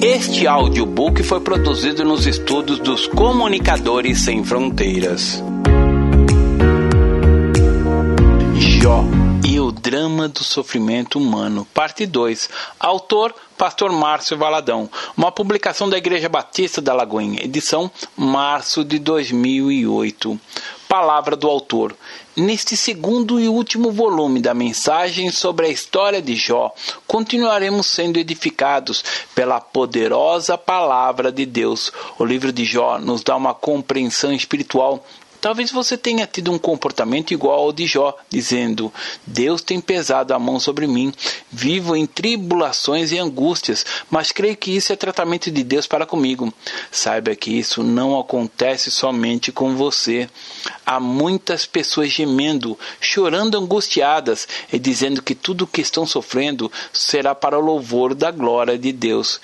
Este audiobook foi produzido nos estúdios dos Comunicadores Sem Fronteiras. Jó e o drama do sofrimento humano, parte 2. Autor Pastor Márcio Valadão. Uma publicação da Igreja Batista da Lagoinha, edição março de 2008. Palavra do autor. Neste segundo e último volume da mensagem sobre a história de Jó, continuaremos sendo edificados pela poderosa palavra de Deus. O livro de Jó nos dá uma compreensão espiritual Talvez você tenha tido um comportamento igual ao de Jó, dizendo: Deus tem pesado a mão sobre mim, vivo em tribulações e angústias, mas creio que isso é tratamento de Deus para comigo. Saiba que isso não acontece somente com você. Há muitas pessoas gemendo, chorando angustiadas e dizendo que tudo o que estão sofrendo será para o louvor da glória de Deus.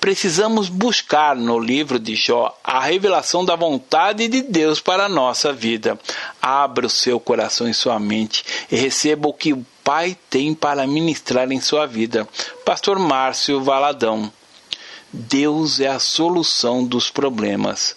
Precisamos buscar no livro de Jó a revelação da vontade de Deus para nós nossa vida. Abra o seu coração e sua mente e receba o que o Pai tem para ministrar em sua vida. Pastor Márcio Valadão. Deus é a solução dos problemas.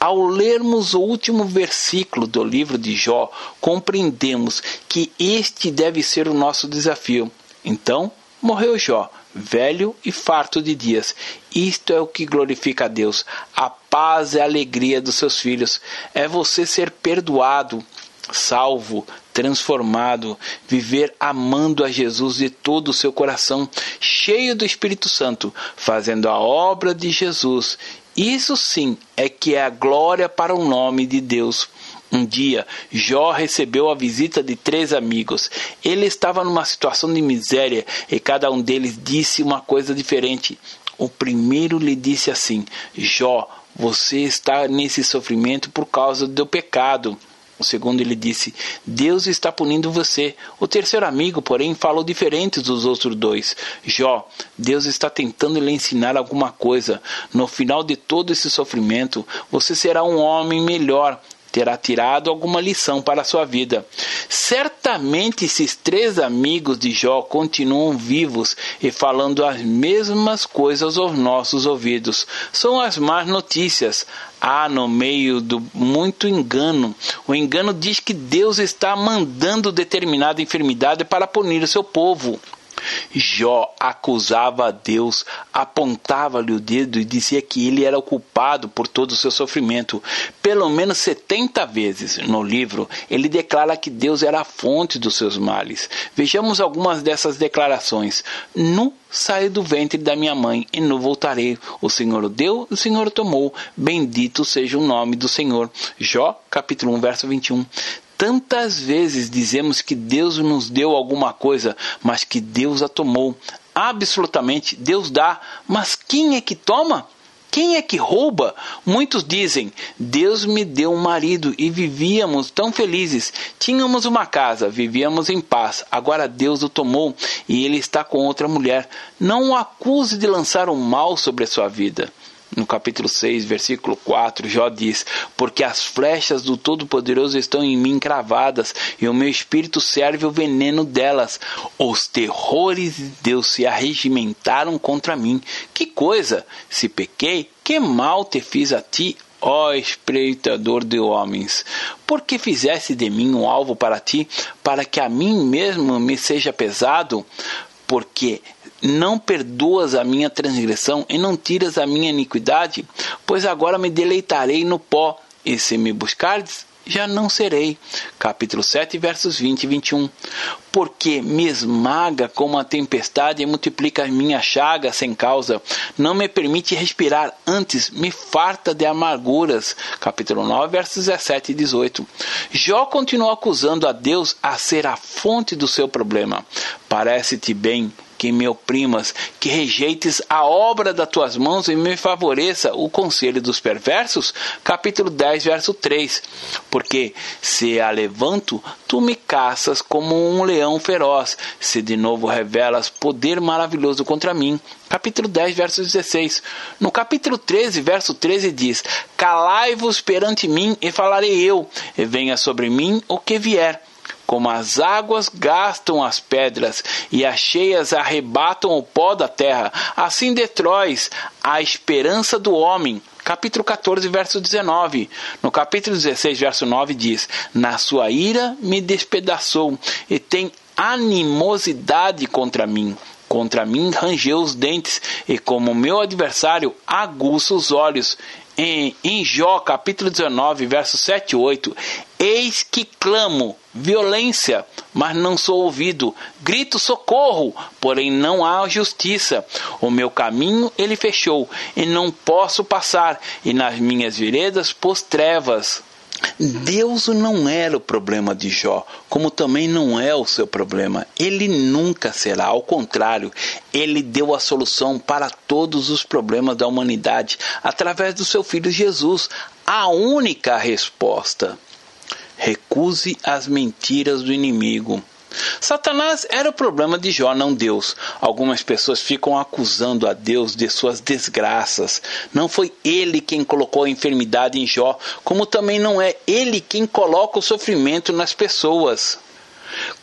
Ao lermos o último versículo do livro de Jó, compreendemos que este deve ser o nosso desafio. Então, morreu Jó, velho e farto de dias. Isto é o que glorifica a Deus. A paz e a alegria dos seus filhos é você ser perdoado, salvo, transformado, viver amando a Jesus de todo o seu coração, cheio do Espírito Santo, fazendo a obra de Jesus. Isso sim é que é a glória para o nome de Deus. Um dia, Jó recebeu a visita de três amigos. Ele estava numa situação de miséria e cada um deles disse uma coisa diferente. O primeiro lhe disse assim: Jó, você está nesse sofrimento por causa do pecado. O segundo lhe disse: Deus está punindo você. O terceiro amigo, porém, falou diferente dos outros dois: Jó, Deus está tentando lhe ensinar alguma coisa. No final de todo esse sofrimento, você será um homem melhor terá tirado alguma lição para a sua vida. Certamente esses três amigos de Jó continuam vivos e falando as mesmas coisas aos nossos ouvidos. São as más notícias. Há no meio do muito engano. O engano diz que Deus está mandando determinada enfermidade para punir o seu povo. Jó acusava a Deus, apontava-lhe o dedo e dizia que ele era o culpado por todo o seu sofrimento. Pelo menos 70 vezes no livro, ele declara que Deus era a fonte dos seus males. Vejamos algumas dessas declarações. Nu saí do ventre da minha mãe e nu voltarei. O Senhor o deu, o Senhor tomou. Bendito seja o nome do Senhor. Jó, capítulo 1, verso 21. Tantas vezes dizemos que Deus nos deu alguma coisa, mas que Deus a tomou. Absolutamente, Deus dá, mas quem é que toma? Quem é que rouba? Muitos dizem: Deus me deu um marido e vivíamos tão felizes. Tínhamos uma casa, vivíamos em paz. Agora Deus o tomou e ele está com outra mulher. Não o acuse de lançar o um mal sobre a sua vida no capítulo 6, versículo 4, Jó diz: Porque as flechas do Todo-Poderoso estão em mim cravadas, e o meu espírito serve o veneno delas. Os terrores de Deus se arregimentaram contra mim. Que coisa! Se pequei, que mal te fiz a ti, ó espreitador de homens? Por que fizeste de mim um alvo para ti, para que a mim mesmo me seja pesado? Porque não perdoas a minha transgressão e não tiras a minha iniquidade? Pois agora me deleitarei no pó, e se me buscardes, já não serei. Capítulo 7, versos 20 e 21. Porque me esmaga como a tempestade e multiplica as minhas chagas sem causa. Não me permite respirar, antes me farta de amarguras. Capítulo 9, versos 17 e 18. Jó continuou acusando a Deus a ser a fonte do seu problema. Parece-te bem que me oprimas, que rejeites a obra das tuas mãos e me favoreça o conselho dos perversos? Capítulo 10, verso 3. Porque se a levanto, tu me caças como um leão feroz, se de novo revelas poder maravilhoso contra mim. Capítulo 10, verso 16. No capítulo 13, verso 13 diz: Calai-vos perante mim e falarei eu, e venha sobre mim o que vier como as águas gastam as pedras e as cheias arrebatam o pó da terra, assim detróis a esperança do homem. Capítulo 14, verso 19. No capítulo 16, verso 9 diz: Na sua ira me despedaçou e tem animosidade contra mim. Contra mim rangeu os dentes, e como meu adversário aguça os olhos. Em, em Jó, capítulo 19, versos 7 e 8, Eis que clamo violência, mas não sou ouvido. Grito socorro, porém não há justiça. O meu caminho ele fechou, e não posso passar, e nas minhas veredas pôs trevas. Deus não era o problema de Jó, como também não é o seu problema. Ele nunca será, ao contrário, ele deu a solução para todos os problemas da humanidade através do seu filho Jesus, a única resposta. Recuse as mentiras do inimigo. Satanás era o problema de Jó, não Deus. Algumas pessoas ficam acusando a Deus de suas desgraças. Não foi ele quem colocou a enfermidade em Jó, como também não é ele quem coloca o sofrimento nas pessoas.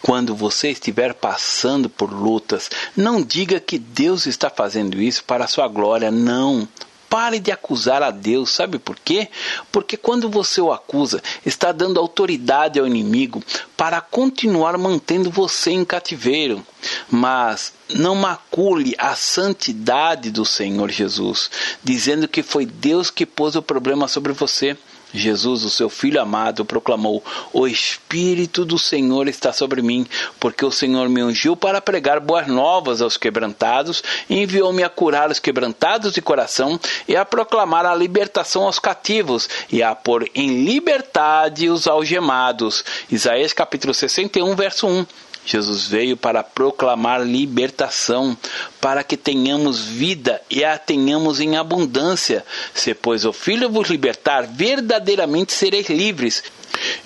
Quando você estiver passando por lutas, não diga que Deus está fazendo isso para a sua glória, não. Pare de acusar a Deus, sabe por quê? Porque quando você o acusa, está dando autoridade ao inimigo para continuar mantendo você em cativeiro. Mas não macule a santidade do Senhor Jesus, dizendo que foi Deus que pôs o problema sobre você. Jesus, o seu filho amado, proclamou: O Espírito do Senhor está sobre mim, porque o Senhor me ungiu para pregar boas novas aos quebrantados, enviou-me a curar os quebrantados de coração e a proclamar a libertação aos cativos e a pôr em liberdade os algemados. Isaías capítulo 61, verso 1. Jesus veio para proclamar libertação, para que tenhamos vida e a tenhamos em abundância. Se, pois, o Filho vos libertar, verdadeiramente sereis livres.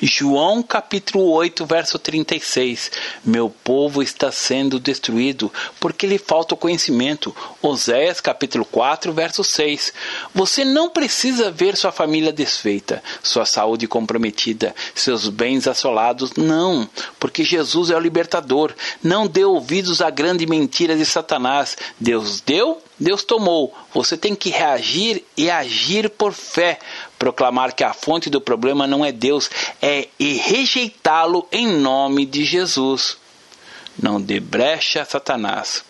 João capítulo 8, verso 36. Meu povo está sendo destruído porque lhe falta o conhecimento. Oséias capítulo 4, verso 6. Você não precisa ver sua família desfeita, sua saúde comprometida, seus bens assolados. Não, porque Jesus é o libertador. Não dê ouvidos à grande mentira de Satanás. Deus deu, Deus tomou. Você tem que reagir e agir por fé. Proclamar que a fonte do problema não é Deus, é e rejeitá-lo em nome de Jesus. Não dê brecha a Satanás.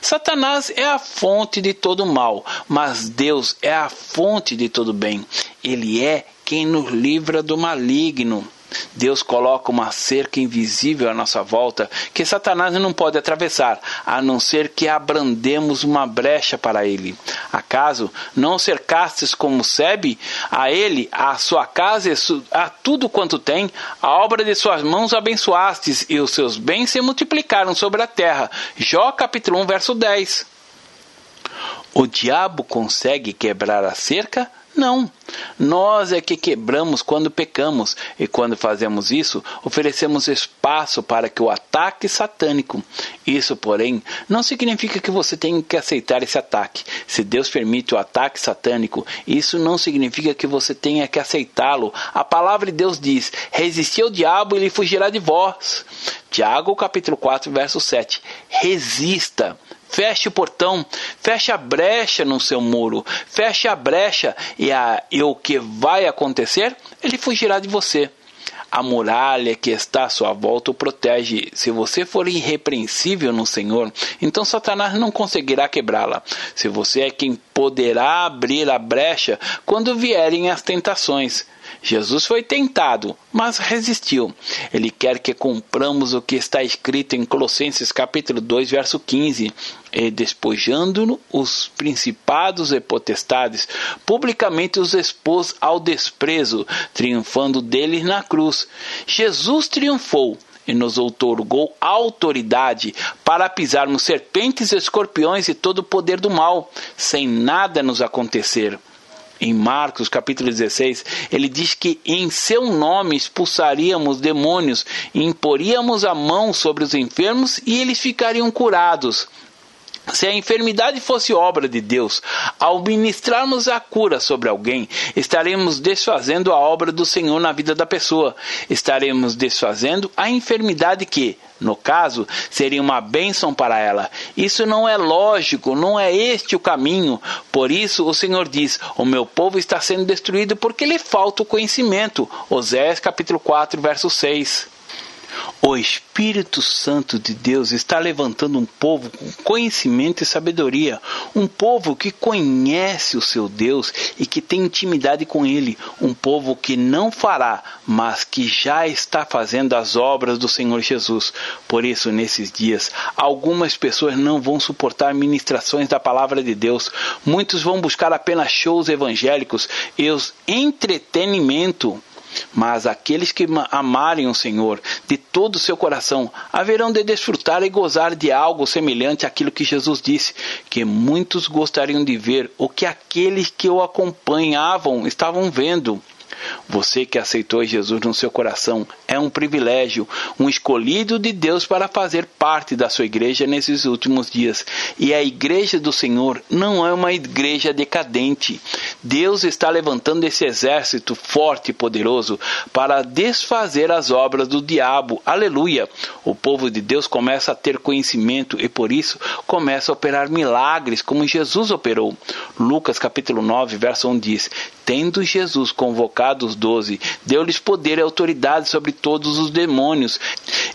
Satanás é a fonte de todo mal, mas Deus é a fonte de todo bem. Ele é quem nos livra do maligno. Deus coloca uma cerca invisível à nossa volta que Satanás não pode atravessar, a não ser que abrandemos uma brecha para ele. Acaso não cercastes como Sebe a ele, a sua casa, a tudo quanto tem, a obra de suas mãos abençoastes e os seus bens se multiplicaram sobre a terra. Jó capítulo 1, verso 10. O diabo consegue quebrar a cerca? Não. Nós é que quebramos quando pecamos, e quando fazemos isso, oferecemos espaço para que o ataque satânico. Isso, porém, não significa que você tenha que aceitar esse ataque. Se Deus permite o ataque satânico, isso não significa que você tenha que aceitá-lo. A palavra de Deus diz: resisti ao diabo e ele fugirá de vós. Tiago capítulo 4, verso 7. Resista. Feche o portão, feche a brecha no seu muro, feche a brecha e, a, e o que vai acontecer? Ele fugirá de você. A muralha que está à sua volta o protege. Se você for irrepreensível no Senhor, então Satanás não conseguirá quebrá-la. Se você é quem poderá abrir a brecha quando vierem as tentações. Jesus foi tentado, mas resistiu. Ele quer que cumpramos o que está escrito em Colossenses capítulo 2, verso 15, e despojando os principados e potestades, publicamente os expôs ao desprezo, triunfando deles na cruz. Jesus triunfou e nos outorgou autoridade para pisarmos serpentes, escorpiões e todo o poder do mal, sem nada nos acontecer em Marcos capítulo 16, ele diz que em seu nome expulsaríamos demônios, imporíamos a mão sobre os enfermos e eles ficariam curados. Se a enfermidade fosse obra de Deus, ao ministrarmos a cura sobre alguém, estaremos desfazendo a obra do Senhor na vida da pessoa. Estaremos desfazendo a enfermidade que, no caso, seria uma bênção para ela. Isso não é lógico, não é este o caminho. Por isso o Senhor diz: O meu povo está sendo destruído porque lhe falta o conhecimento. Oséias capítulo 4, verso 6. O Espírito Santo de Deus está levantando um povo com conhecimento e sabedoria, um povo que conhece o seu Deus e que tem intimidade com ele, um povo que não fará, mas que já está fazendo as obras do Senhor Jesus. Por isso, nesses dias, algumas pessoas não vão suportar ministrações da palavra de Deus, muitos vão buscar apenas shows evangélicos e os entretenimento mas aqueles que amarem o Senhor de todo o seu coração haverão de desfrutar e gozar de algo semelhante àquilo que Jesus disse, que muitos gostariam de ver o que aqueles que o acompanhavam estavam vendo. Você que aceitou Jesus no seu coração é um privilégio, um escolhido de Deus para fazer parte da sua igreja nesses últimos dias. E a igreja do Senhor não é uma igreja decadente. Deus está levantando esse exército forte e poderoso para desfazer as obras do diabo. Aleluia! O povo de Deus começa a ter conhecimento e por isso começa a operar milagres como Jesus operou. Lucas capítulo 9, verso 1 diz: Tendo Jesus convocado os doze, deu-lhes poder e autoridade sobre todos os demônios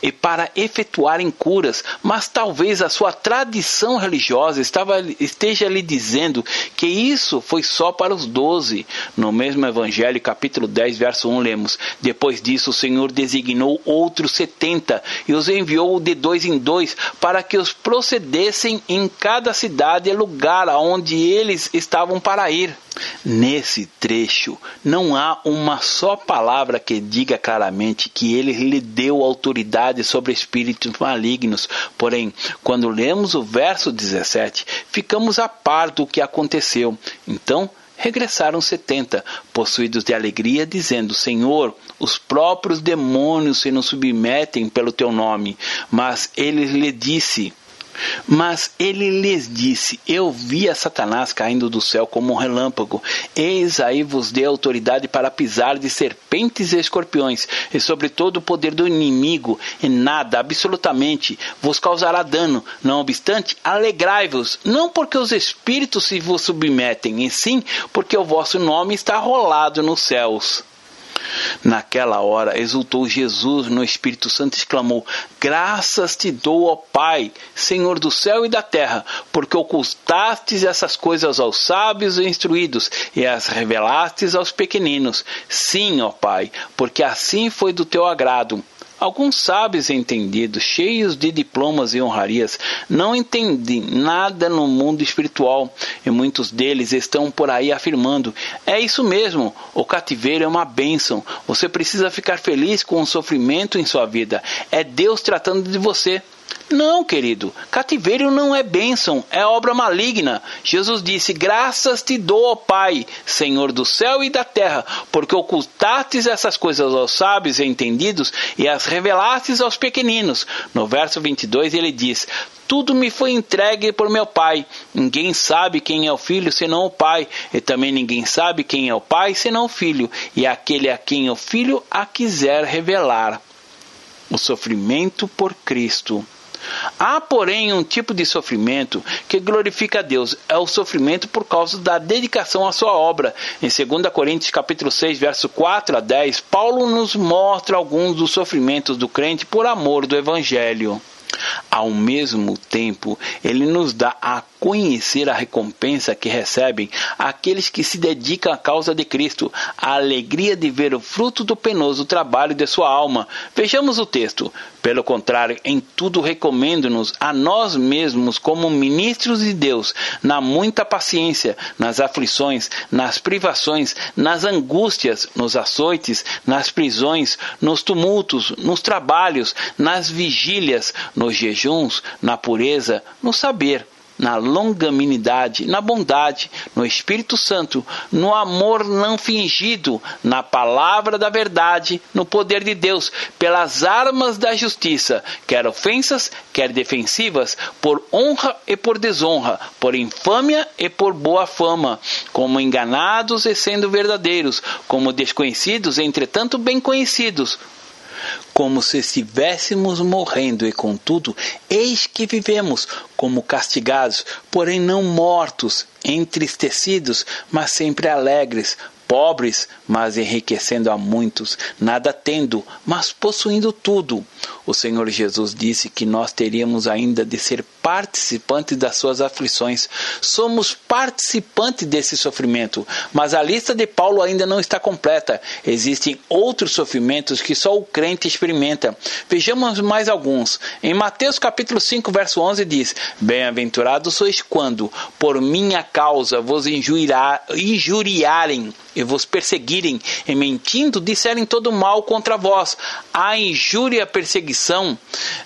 e para efetuarem curas, mas talvez a sua tradição religiosa estava, esteja lhe dizendo que isso foi só para os doze. No mesmo Evangelho, capítulo 10, verso 1, lemos: Depois disso, o Senhor designou outros setenta e os enviou de dois em dois para que os procedessem em cada cidade e lugar aonde eles estavam para ir. Nesse trecho, não há uma só palavra que diga claramente que ele lhe deu autoridade sobre espíritos malignos. Porém, quando lemos o verso 17, ficamos a par do que aconteceu. Então, regressaram setenta, possuídos de alegria, dizendo: Senhor, os próprios demônios se nos submetem pelo teu nome. Mas ele lhe disse: mas ele lhes disse: Eu vi a Satanás caindo do céu como um relâmpago. Eis aí vos dei autoridade para pisar de serpentes e escorpiões, e sobre todo o poder do inimigo, e nada, absolutamente, vos causará dano. Não obstante, alegrai-vos, não porque os espíritos se vos submetem, e sim porque o vosso nome está rolado nos céus. Naquela hora exultou Jesus no Espírito Santo e exclamou: Graças te dou, ó Pai, Senhor do céu e da terra, porque ocultastes essas coisas aos sábios e instruídos e as revelastes aos pequeninos. Sim, ó Pai, porque assim foi do teu agrado. Alguns sábios entendidos, cheios de diplomas e honrarias, não entendem nada no mundo espiritual e muitos deles estão por aí afirmando: é isso mesmo, o cativeiro é uma bênção. Você precisa ficar feliz com o sofrimento em sua vida. É Deus tratando de você. Não, querido, cativeiro não é bênção, é obra maligna. Jesus disse: Graças te dou, ó Pai, Senhor do céu e da terra, porque ocultastes essas coisas aos sábios e entendidos e as revelastes aos pequeninos. No verso 22 ele diz: tudo me foi entregue por meu Pai. Ninguém sabe quem é o Filho senão o Pai, e também ninguém sabe quem é o Pai senão o Filho, e aquele a quem o Filho a quiser revelar. O sofrimento por Cristo. Há, porém, um tipo de sofrimento que glorifica a Deus, é o sofrimento por causa da dedicação à sua obra. Em 2 Coríntios capítulo 6, verso 4 a 10, Paulo nos mostra alguns dos sofrimentos do crente por amor do evangelho. Ao mesmo tempo, ele nos dá a conhecer a recompensa que recebem aqueles que se dedicam à causa de Cristo, a alegria de ver o fruto do penoso trabalho de sua alma. Vejamos o texto. Pelo contrário, em tudo recomendo-nos a nós mesmos como ministros de Deus, na muita paciência, nas aflições, nas privações, nas angústias, nos açoites, nas prisões, nos tumultos, nos trabalhos, nas vigílias, nos jejuns, na pureza, no saber na longanimidade, na bondade, no Espírito Santo, no amor não fingido, na palavra da verdade, no poder de Deus, pelas armas da justiça, quer ofensas, quer defensivas, por honra e por desonra, por infâmia e por boa fama, como enganados e sendo verdadeiros, como desconhecidos, entretanto bem conhecidos, como se estivéssemos morrendo, e contudo, eis que vivemos como castigados, porém não mortos, entristecidos, mas sempre alegres, pobres, mas enriquecendo a muitos, nada tendo, mas possuindo tudo. O Senhor Jesus disse que nós teríamos ainda de ser participantes das suas aflições. Somos participantes desse sofrimento, mas a lista de Paulo ainda não está completa. Existem outros sofrimentos que só o crente experimenta. Vejamos mais alguns. Em Mateus capítulo 5, verso 11 diz: Bem-aventurados sois quando, por minha causa, vos injuriarem e vos perseguirem, e mentindo disserem todo mal contra vós. A injúria, perseguição,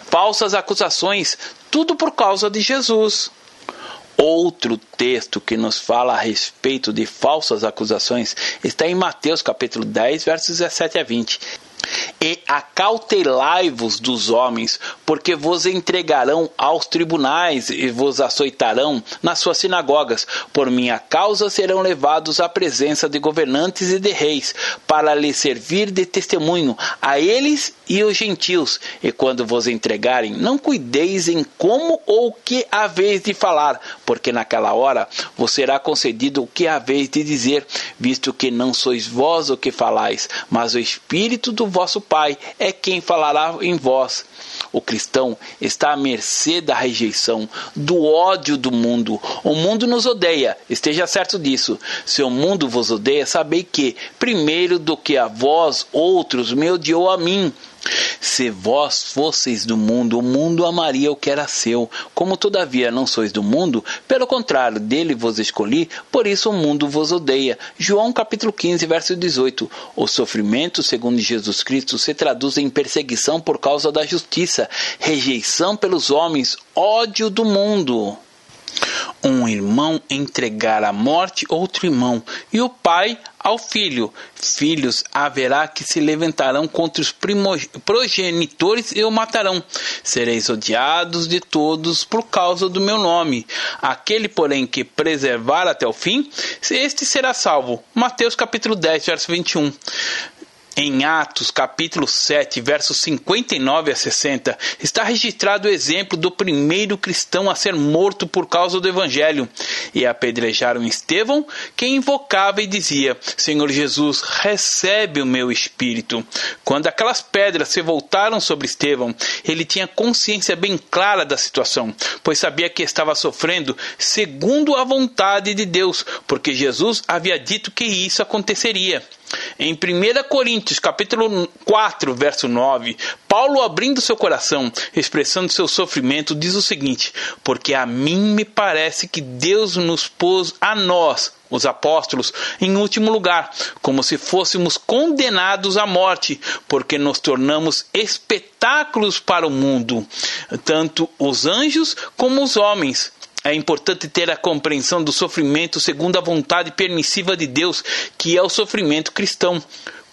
falsas acusações, tudo por causa de Jesus. Outro texto que nos fala a respeito de falsas acusações está em Mateus capítulo 10, versos 17 a 20. E acautelai-vos dos homens, porque vos entregarão aos tribunais e vos açoitarão nas suas sinagogas. Por minha causa serão levados à presença de governantes e de reis, para lhes servir de testemunho a eles e os gentios. E quando vos entregarem, não cuideis em como ou que haveis de falar, porque naquela hora vos será concedido o que haveis de dizer, visto que não sois vós o que falais, mas o Espírito do vosso Pai é quem falará em vós. O cristão está à mercê da rejeição, do ódio do mundo. O mundo nos odeia, esteja certo disso. Se o mundo vos odeia, sabei que, primeiro do que a vós, outros me odiou a mim. Se vós fosseis do mundo, o mundo amaria o que era seu. Como todavia não sois do mundo, pelo contrário, dele vos escolhi, por isso o mundo vos odeia. João capítulo 15, verso 18. O sofrimento, segundo Jesus Cristo, se traduz em perseguição por causa da justiça, rejeição pelos homens, ódio do mundo um irmão entregar à morte outro irmão, e o pai ao filho. Filhos haverá que se levantarão contra os progenitores e o matarão. Sereis odiados de todos por causa do meu nome. Aquele, porém, que preservar até o fim, este será salvo. Mateus capítulo 10, verso 21. Em Atos, capítulo 7, versos 59 a 60, está registrado o exemplo do primeiro cristão a ser morto por causa do evangelho. E apedrejaram Estevão, que invocava e dizia: Senhor Jesus, recebe o meu espírito. Quando aquelas pedras se voltaram sobre Estevão, ele tinha consciência bem clara da situação, pois sabia que estava sofrendo segundo a vontade de Deus, porque Jesus havia dito que isso aconteceria. Em 1 Coríntios, capítulo 4, verso 9, Paulo abrindo seu coração, expressando seu sofrimento, diz o seguinte: Porque a mim me parece que Deus nos pôs a nós, os apóstolos, em último lugar, como se fôssemos condenados à morte, porque nos tornamos espetáculos para o mundo, tanto os anjos como os homens. É importante ter a compreensão do sofrimento segundo a vontade permissiva de Deus, que é o sofrimento cristão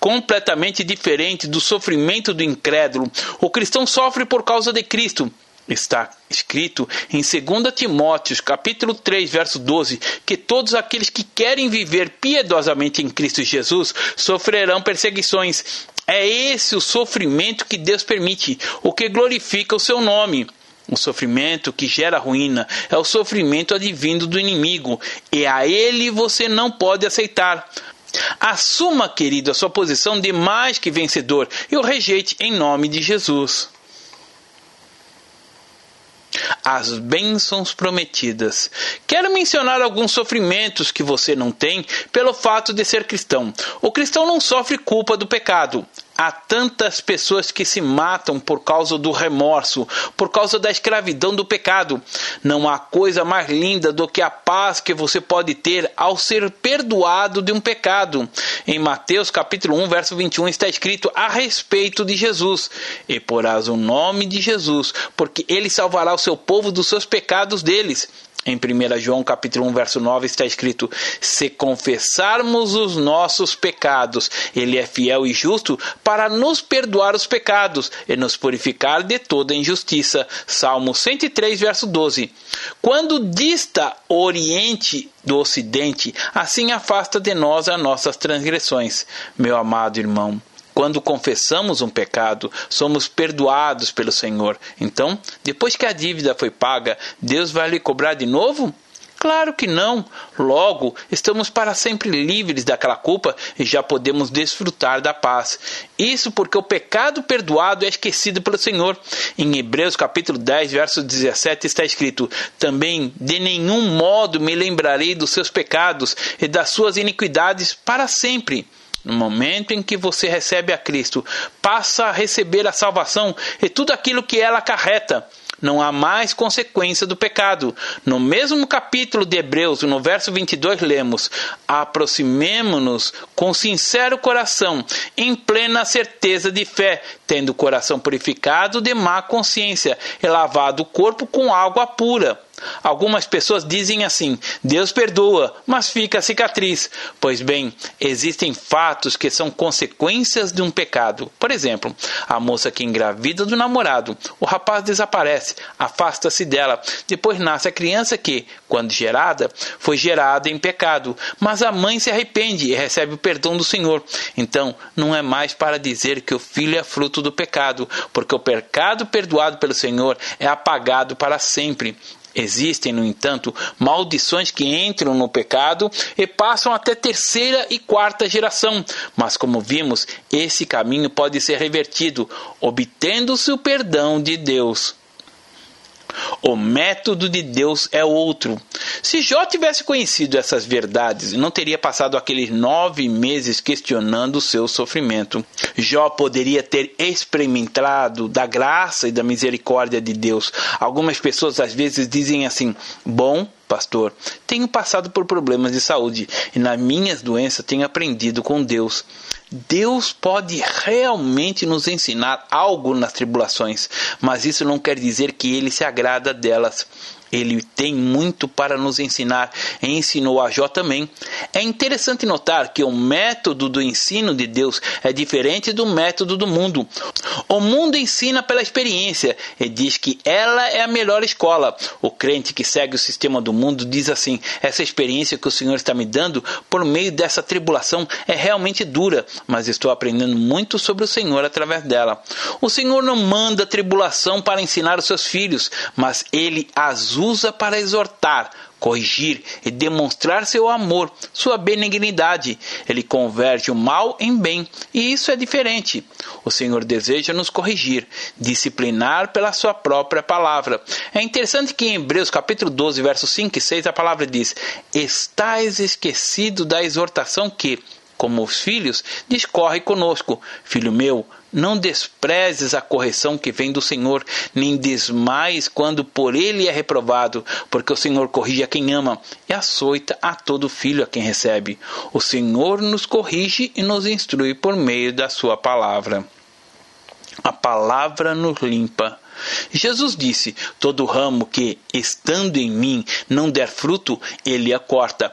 completamente diferente do sofrimento do incrédulo. O cristão sofre por causa de Cristo. Está escrito em 2 Timóteo, capítulo 3, verso 12, que todos aqueles que querem viver piedosamente em Cristo Jesus sofrerão perseguições. É esse o sofrimento que Deus permite, o que glorifica o seu nome. O sofrimento que gera ruína é o sofrimento advindo do inimigo, e a ele você não pode aceitar. Assuma, querido, a sua posição de mais que vencedor e o rejeite em nome de Jesus. As bênçãos prometidas. Quero mencionar alguns sofrimentos que você não tem pelo fato de ser cristão. O cristão não sofre culpa do pecado. Há tantas pessoas que se matam por causa do remorso, por causa da escravidão do pecado. Não há coisa mais linda do que a paz que você pode ter ao ser perdoado de um pecado. Em Mateus capítulo 1, verso 21 está escrito a respeito de Jesus: "E porás o nome de Jesus, porque ele salvará o seu povo dos seus pecados deles." Em 1 João capítulo 1, verso 9 está escrito: Se confessarmos os nossos pecados, ele é fiel e justo para nos perdoar os pecados e nos purificar de toda injustiça. Salmo 103, verso 12. Quando dista o oriente do ocidente, assim afasta de nós as nossas transgressões. Meu amado irmão, quando confessamos um pecado, somos perdoados pelo Senhor. Então, depois que a dívida foi paga, Deus vai lhe cobrar de novo? Claro que não. Logo, estamos para sempre livres daquela culpa e já podemos desfrutar da paz. Isso porque o pecado perdoado é esquecido pelo Senhor. Em Hebreus capítulo 10, verso 17 está escrito: Também de nenhum modo me lembrarei dos seus pecados e das suas iniquidades para sempre. No momento em que você recebe a Cristo, passa a receber a salvação e tudo aquilo que ela acarreta. Não há mais consequência do pecado. No mesmo capítulo de Hebreus, no verso 22, lemos: Aproximemo-nos com sincero coração, em plena certeza de fé, tendo o coração purificado de má consciência e lavado o corpo com água pura. Algumas pessoas dizem assim: Deus perdoa, mas fica a cicatriz. Pois bem, existem fatos que são consequências de um pecado. Por exemplo, a moça que engravida do namorado, o rapaz desaparece, afasta-se dela, depois nasce a criança que, quando gerada, foi gerada em pecado, mas a mãe se arrepende e recebe o perdão do Senhor. Então, não é mais para dizer que o filho é fruto do pecado, porque o pecado perdoado pelo Senhor é apagado para sempre. Existem, no entanto, maldições que entram no pecado e passam até terceira e quarta geração, mas como vimos, esse caminho pode ser revertido, obtendo-se o perdão de Deus. O método de Deus é outro. Se Jó tivesse conhecido essas verdades, não teria passado aqueles nove meses questionando o seu sofrimento. Jó poderia ter experimentado da graça e da misericórdia de Deus. Algumas pessoas às vezes dizem assim: bom, pastor, tenho passado por problemas de saúde e nas minhas doenças tenho aprendido com Deus. Deus pode realmente nos ensinar algo nas tribulações, mas isso não quer dizer que ele se agrada delas. Ele tem muito para nos ensinar e ensinou a Jó também. É interessante notar que o método do ensino de Deus é diferente do método do mundo. O mundo ensina pela experiência e diz que ela é a melhor escola. O crente que segue o sistema do mundo diz assim: essa experiência que o Senhor está me dando por meio dessa tribulação é realmente dura, mas estou aprendendo muito sobre o Senhor através dela. O Senhor não manda tribulação para ensinar os seus filhos, mas ele as usa para exortar, corrigir e demonstrar seu amor, sua benignidade. Ele converte o mal em bem, e isso é diferente. O Senhor deseja nos corrigir, disciplinar pela sua própria palavra. É interessante que em Hebreus capítulo 12, versos 5 e 6, a palavra diz: "Estais esquecido da exortação que, como os filhos, discorre conosco. Filho meu, não desprezes a correção que vem do Senhor, nem desmais quando por ele é reprovado, porque o Senhor corrige a quem ama e açoita a todo filho a quem recebe. O Senhor nos corrige e nos instrui por meio da sua palavra. A palavra nos limpa Jesus disse: Todo ramo que, estando em mim, não der fruto, ele a corta.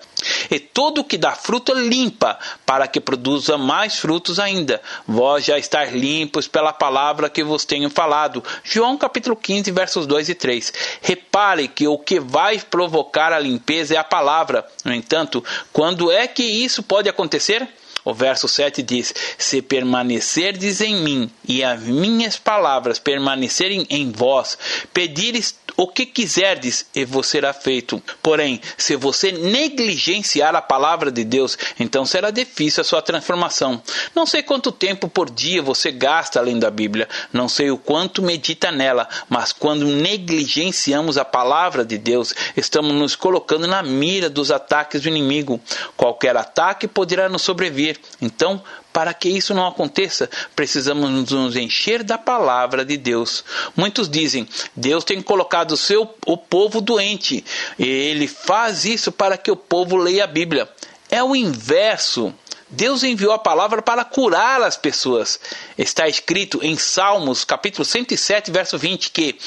E todo que dá fruto limpa, para que produza mais frutos ainda. Vós já estáis limpos pela palavra que vos tenho falado. João capítulo 15, versos 2 e 3. Repare que o que vai provocar a limpeza é a palavra. No entanto, quando é que isso pode acontecer? O verso 7 diz: Se permanecerdes em mim e as minhas palavras permanecerem em vós, pedires o que quiserdes e vos será feito. Porém, se você negligenciar a palavra de Deus, então será difícil a sua transformação. Não sei quanto tempo por dia você gasta lendo a Bíblia, não sei o quanto medita nela, mas quando negligenciamos a palavra de Deus, estamos nos colocando na mira dos ataques do inimigo. Qualquer ataque poderá nos sobrevir. Então, para que isso não aconteça, precisamos nos encher da palavra de Deus. Muitos dizem: Deus tem colocado o seu o povo doente, e ele faz isso para que o povo leia a Bíblia. É o inverso. Deus enviou a palavra para curar as pessoas. Está escrito em Salmos, capítulo 107, verso 20, que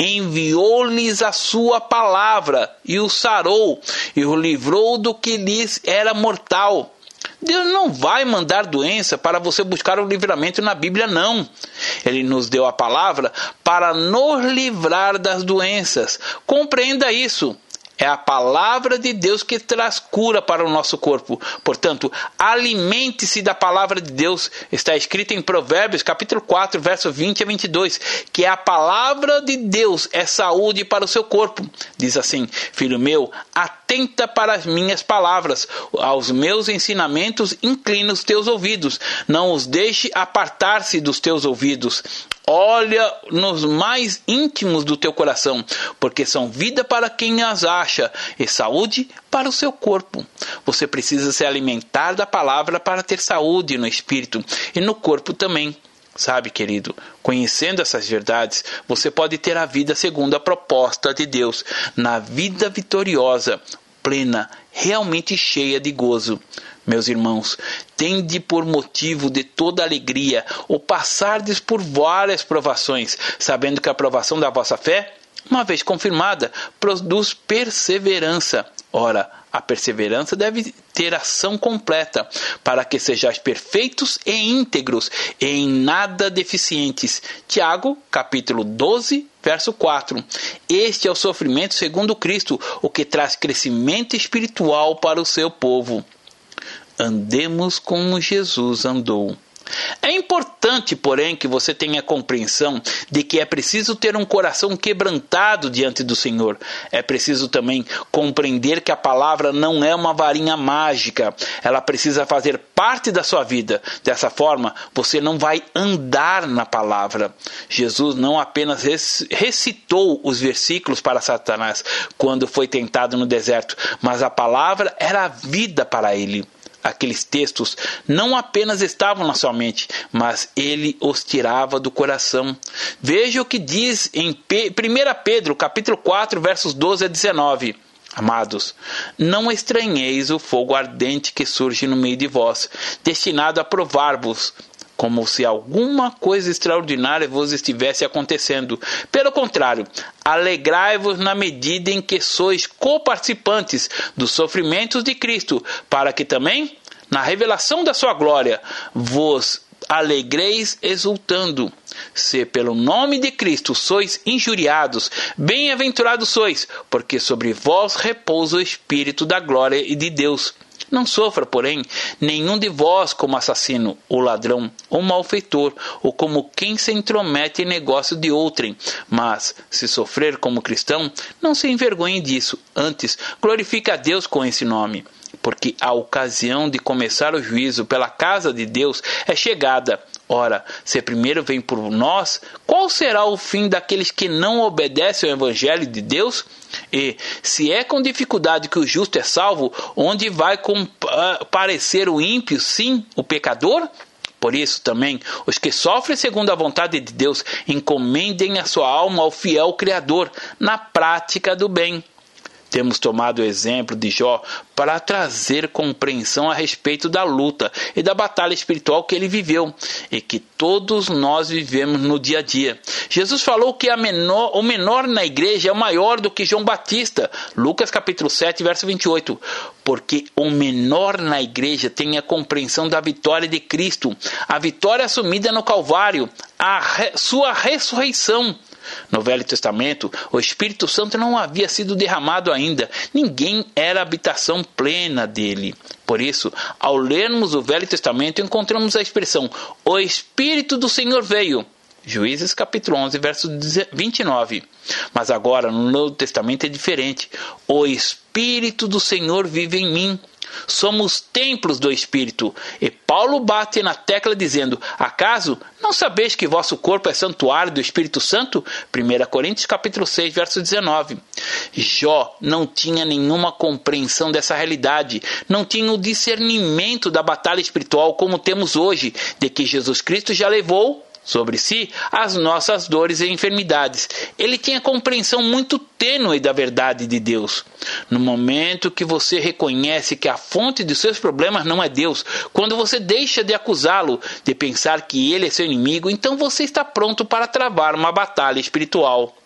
enviou-lhes a sua palavra e o sarou e o livrou do que lhes era mortal. Deus não vai mandar doença para você buscar o livramento na Bíblia, não. Ele nos deu a palavra para nos livrar das doenças. Compreenda isso. É a palavra de Deus que traz cura para o nosso corpo. Portanto, alimente-se da palavra de Deus. Está escrito em Provérbios, capítulo 4, verso 20 a 22, que a palavra de Deus é saúde para o seu corpo. Diz assim: Filho meu, atenta para as minhas palavras, aos meus ensinamentos inclina os teus ouvidos, não os deixe apartar-se dos teus ouvidos. Olha nos mais íntimos do teu coração, porque são vida para quem as acha e saúde para o seu corpo. Você precisa se alimentar da palavra para ter saúde no espírito e no corpo também. Sabe, querido, conhecendo essas verdades, você pode ter a vida segundo a proposta de Deus, na vida vitoriosa, plena, realmente cheia de gozo. Meus irmãos, tende por motivo de toda alegria o passardes por várias provações, sabendo que a provação da vossa fé, uma vez confirmada, produz perseverança. Ora, a perseverança deve ter ação completa, para que sejais perfeitos e íntegros, e em nada deficientes. Tiago, capítulo 12, verso 4. Este é o sofrimento segundo Cristo, o que traz crescimento espiritual para o seu povo. Andemos como Jesus andou. É importante, porém, que você tenha compreensão de que é preciso ter um coração quebrantado diante do Senhor. É preciso também compreender que a palavra não é uma varinha mágica, ela precisa fazer parte da sua vida. Dessa forma, você não vai andar na palavra. Jesus não apenas recitou os versículos para Satanás quando foi tentado no deserto, mas a palavra era a vida para ele aqueles textos não apenas estavam na sua mente, mas ele os tirava do coração. Veja o que diz em 1 Pedro, capítulo 4, versos 12 a 19. Amados, não estranheis o fogo ardente que surge no meio de vós, destinado a provar-vos, como se alguma coisa extraordinária vos estivesse acontecendo. Pelo contrário, alegrai-vos na medida em que sois coparticipantes dos sofrimentos de Cristo, para que também, na revelação da sua glória, vos alegreis exultando. Se pelo nome de Cristo sois injuriados, bem-aventurados sois, porque sobre vós repousa o Espírito da glória e de Deus. Não sofra, porém, nenhum de vós como assassino, ou ladrão, ou malfeitor, ou como quem se intromete em negócio de outrem. Mas, se sofrer como cristão, não se envergonhe disso. Antes, glorifique a Deus com esse nome porque a ocasião de começar o juízo pela casa de Deus é chegada. Ora, se primeiro vem por nós, qual será o fim daqueles que não obedecem ao Evangelho de Deus? E, se é com dificuldade que o justo é salvo, onde vai comparecer o ímpio, sim, o pecador? Por isso também, os que sofrem segundo a vontade de Deus, encomendem a sua alma ao fiel Criador, na prática do bem. Temos tomado o exemplo de Jó para trazer compreensão a respeito da luta e da batalha espiritual que ele viveu e que todos nós vivemos no dia a dia. Jesus falou que menor, o menor na igreja é maior do que João Batista. Lucas capítulo 7, verso 28. Porque o menor na igreja tem a compreensão da vitória de Cristo, a vitória assumida no Calvário, a re, sua ressurreição no Velho Testamento, o Espírito Santo não havia sido derramado ainda, ninguém era habitação plena dele. Por isso, ao lermos o Velho Testamento, encontramos a expressão: O Espírito do Senhor veio. Juízes capítulo 11, verso 29. Mas agora no Novo Testamento é diferente. O Espírito do Senhor vive em mim somos templos do Espírito. E Paulo bate na tecla dizendo: Acaso não sabeis que vosso corpo é santuário do Espírito Santo? 1 Coríntios capítulo 6, verso 19. Jó não tinha nenhuma compreensão dessa realidade, não tinha o discernimento da batalha espiritual como temos hoje, de que Jesus Cristo já levou sobre si as nossas dores e enfermidades. Ele tem a compreensão muito tênue da verdade de Deus. No momento que você reconhece que a fonte de seus problemas não é Deus, quando você deixa de acusá-lo, de pensar que ele é seu inimigo, então você está pronto para travar uma batalha espiritual.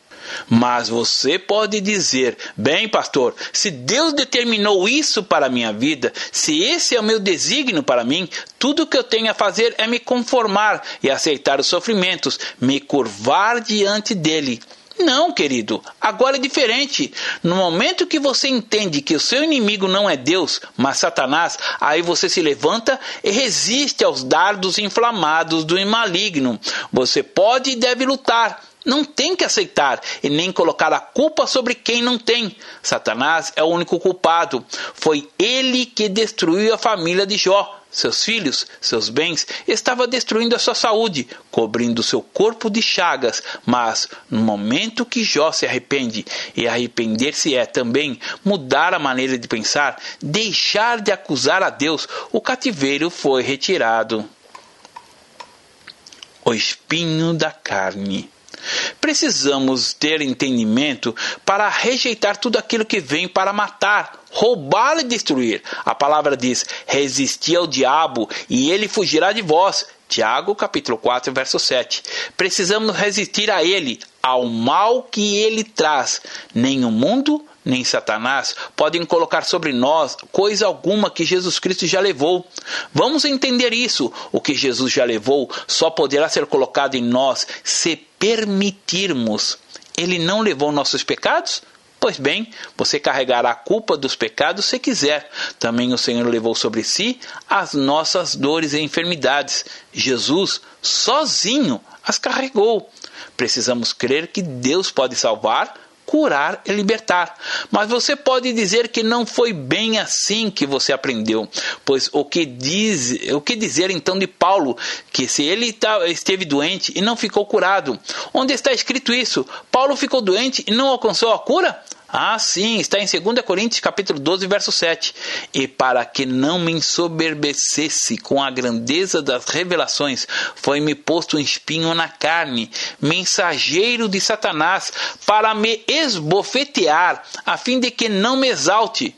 Mas você pode dizer: bem, pastor, se Deus determinou isso para a minha vida, se esse é o meu desígnio para mim, tudo o que eu tenho a fazer é me conformar e aceitar os sofrimentos, me curvar diante dele. Não, querido, agora é diferente. No momento que você entende que o seu inimigo não é Deus, mas Satanás, aí você se levanta e resiste aos dardos inflamados do maligno. Você pode e deve lutar, não tem que aceitar e nem colocar a culpa sobre quem não tem. Satanás é o único culpado. Foi ele que destruiu a família de Jó. Seus filhos, seus bens, estava destruindo a sua saúde, cobrindo seu corpo de chagas. Mas no momento que Jó se arrepende, e arrepender-se é também mudar a maneira de pensar, deixar de acusar a Deus, o cativeiro foi retirado. O espinho da carne. Precisamos ter entendimento para rejeitar tudo aquilo que vem para matar, roubar e destruir. A palavra diz: resistir ao diabo e ele fugirá de vós. Tiago capítulo 4, verso 7. Precisamos resistir a ele, ao mal que ele traz. Nem o mundo, nem Satanás podem colocar sobre nós coisa alguma que Jesus Cristo já levou. Vamos entender isso. O que Jesus já levou só poderá ser colocado em nós se permitirmos. Ele não levou nossos pecados? Pois bem, você carregará a culpa dos pecados se quiser. Também o Senhor levou sobre si as nossas dores e enfermidades. Jesus, sozinho, as carregou. Precisamos crer que Deus pode salvar curar e libertar. Mas você pode dizer que não foi bem assim que você aprendeu, pois o que diz, o que dizer então de Paulo, que se ele tá, esteve doente e não ficou curado? Onde está escrito isso? Paulo ficou doente e não alcançou a cura? Ah, sim, está em 2 Coríntios capítulo 12, verso 7. E para que não me ensoberbecesse com a grandeza das revelações, foi-me posto um espinho na carne, mensageiro de Satanás, para me esbofetear, a fim de que não me exalte.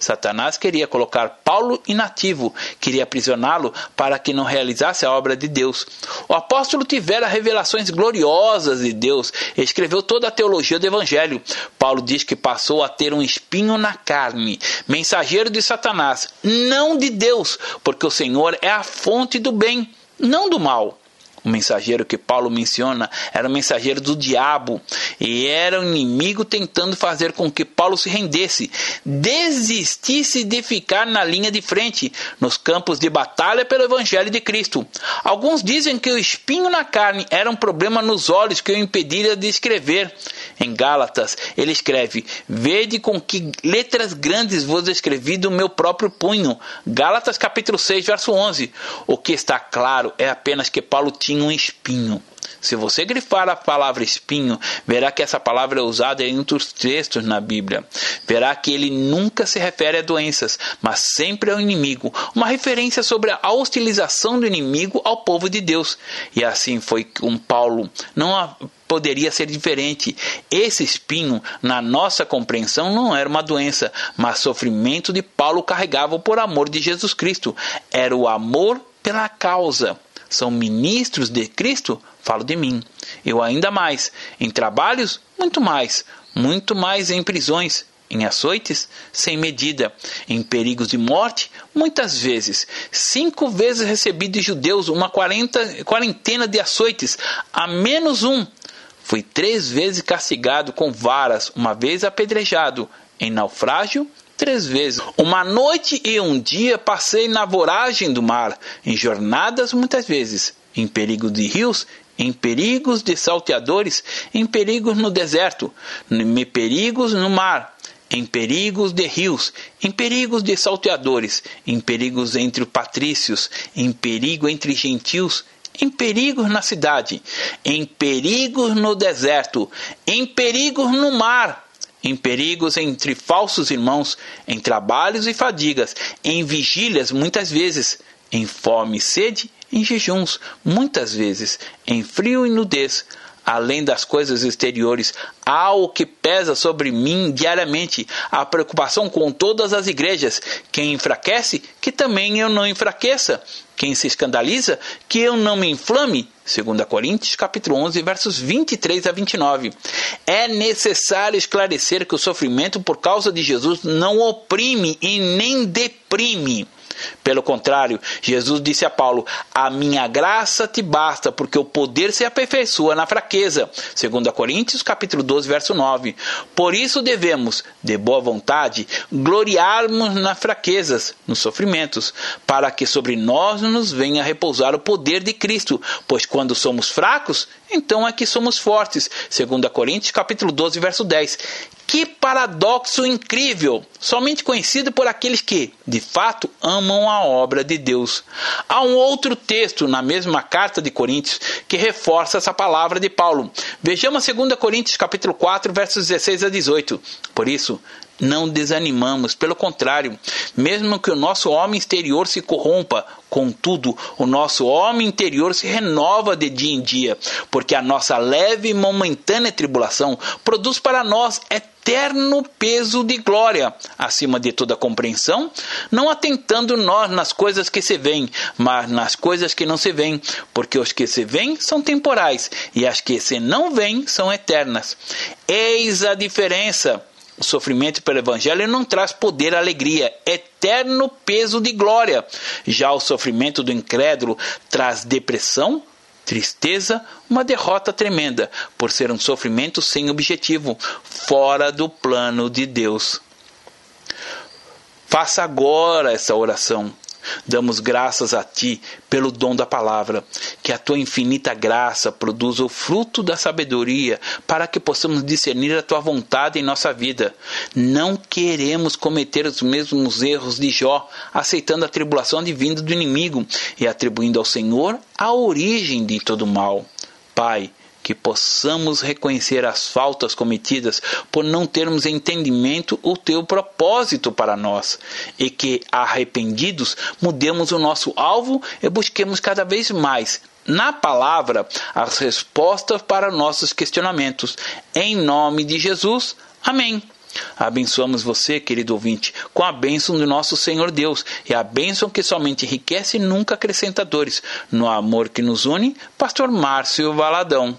Satanás queria colocar Paulo inativo, queria aprisioná-lo para que não realizasse a obra de Deus. O apóstolo tivera revelações gloriosas de Deus, escreveu toda a teologia do evangelho. Paulo diz que passou a ter um espinho na carne, mensageiro de Satanás, não de Deus, porque o Senhor é a fonte do bem, não do mal. O mensageiro que Paulo menciona era o mensageiro do diabo e era o inimigo tentando fazer com que Paulo se rendesse, desistisse de ficar na linha de frente, nos campos de batalha pelo evangelho de Cristo. Alguns dizem que o espinho na carne era um problema nos olhos que o impediria de escrever. Em Gálatas, ele escreve: Vede com que letras grandes vos escrevi do meu próprio punho. Gálatas capítulo 6, verso 11. O que está claro é apenas que Paulo tinha um espinho. Se você grifar a palavra espinho, verá que essa palavra é usada em outros textos na Bíblia. Verá que ele nunca se refere a doenças, mas sempre ao inimigo. Uma referência sobre a hostilização do inimigo ao povo de Deus. E assim foi com Paulo. Não poderia ser diferente. Esse espinho, na nossa compreensão, não era uma doença, mas sofrimento de Paulo carregava por amor de Jesus Cristo. Era o amor pela causa são ministros de Cristo, falo de mim. Eu ainda mais, em trabalhos, muito mais, muito mais em prisões, em açoites, sem medida, em perigos de morte, muitas vezes. Cinco vezes recebi de judeus uma quarenta, quarentena de açoites, a menos um. Fui três vezes castigado com varas, uma vez apedrejado, em naufrágio três vezes. Uma noite e um dia passei na voragem do mar, em jornadas muitas vezes, em perigos de rios, em perigos de salteadores, em perigos no deserto, em perigos no mar, em perigos de rios, em perigos de salteadores, em perigos entre patrícios, em perigo entre gentios, em perigos na cidade, em perigos no deserto, em perigos no mar, em perigos entre falsos irmãos, em trabalhos e fadigas, em vigílias muitas vezes, em fome e sede, em jejuns, muitas vezes em frio e nudez, além das coisas exteriores, há o que pesa sobre mim diariamente, a preocupação com todas as igrejas. Quem enfraquece, que também eu não enfraqueça. Quem se escandaliza, que eu não me inflame. 2 Coríntios, capítulo 11, versos 23 a 29. É necessário esclarecer que o sofrimento por causa de Jesus não oprime e nem deprime. Pelo contrário, Jesus disse a Paulo: A minha graça te basta, porque o poder se aperfeiçoa na fraqueza. 2 Coríntios, capítulo 12, verso 9. Por isso devemos, de boa vontade, gloriarmos nas fraquezas, nos sofrimentos, para que sobre nós nos venha repousar o poder de Cristo, pois quando somos fracos, então é que somos fortes. 2 Coríntios, capítulo 12, verso 10. Que paradoxo incrível! Somente conhecido por aqueles que, de fato, amam a obra de Deus. Há um outro texto na mesma carta de Coríntios que reforça essa palavra de Paulo. Vejamos 2 Coríntios capítulo 4, versos 16 a 18. Por isso, não desanimamos, pelo contrário, mesmo que o nosso homem exterior se corrompa, contudo, o nosso homem interior se renova de dia em dia, porque a nossa leve e momentânea tribulação produz para nós eterno peso de glória, acima de toda compreensão, não atentando nós nas coisas que se veem, mas nas coisas que não se veem, porque os que se veem são temporais e as que se não veem são eternas. Eis a diferença o sofrimento pelo Evangelho não traz poder, alegria, eterno peso de glória. Já o sofrimento do incrédulo traz depressão, tristeza, uma derrota tremenda, por ser um sofrimento sem objetivo, fora do plano de Deus. Faça agora essa oração. Damos graças a Ti pelo dom da palavra, que a Tua infinita graça produza o fruto da sabedoria para que possamos discernir a Tua vontade em nossa vida. Não queremos cometer os mesmos erros de Jó, aceitando a tribulação divina do inimigo e atribuindo ao Senhor a origem de todo mal. Pai, que possamos reconhecer as faltas cometidas por não termos entendimento o teu propósito para nós, e que, arrependidos, mudemos o nosso alvo e busquemos cada vez mais na palavra as respostas para nossos questionamentos. Em nome de Jesus. Amém. Abençoamos você, querido ouvinte, com a bênção do nosso Senhor Deus e a bênção que somente enriquece e nunca acrescenta dores. No amor que nos une, Pastor Márcio Valadão.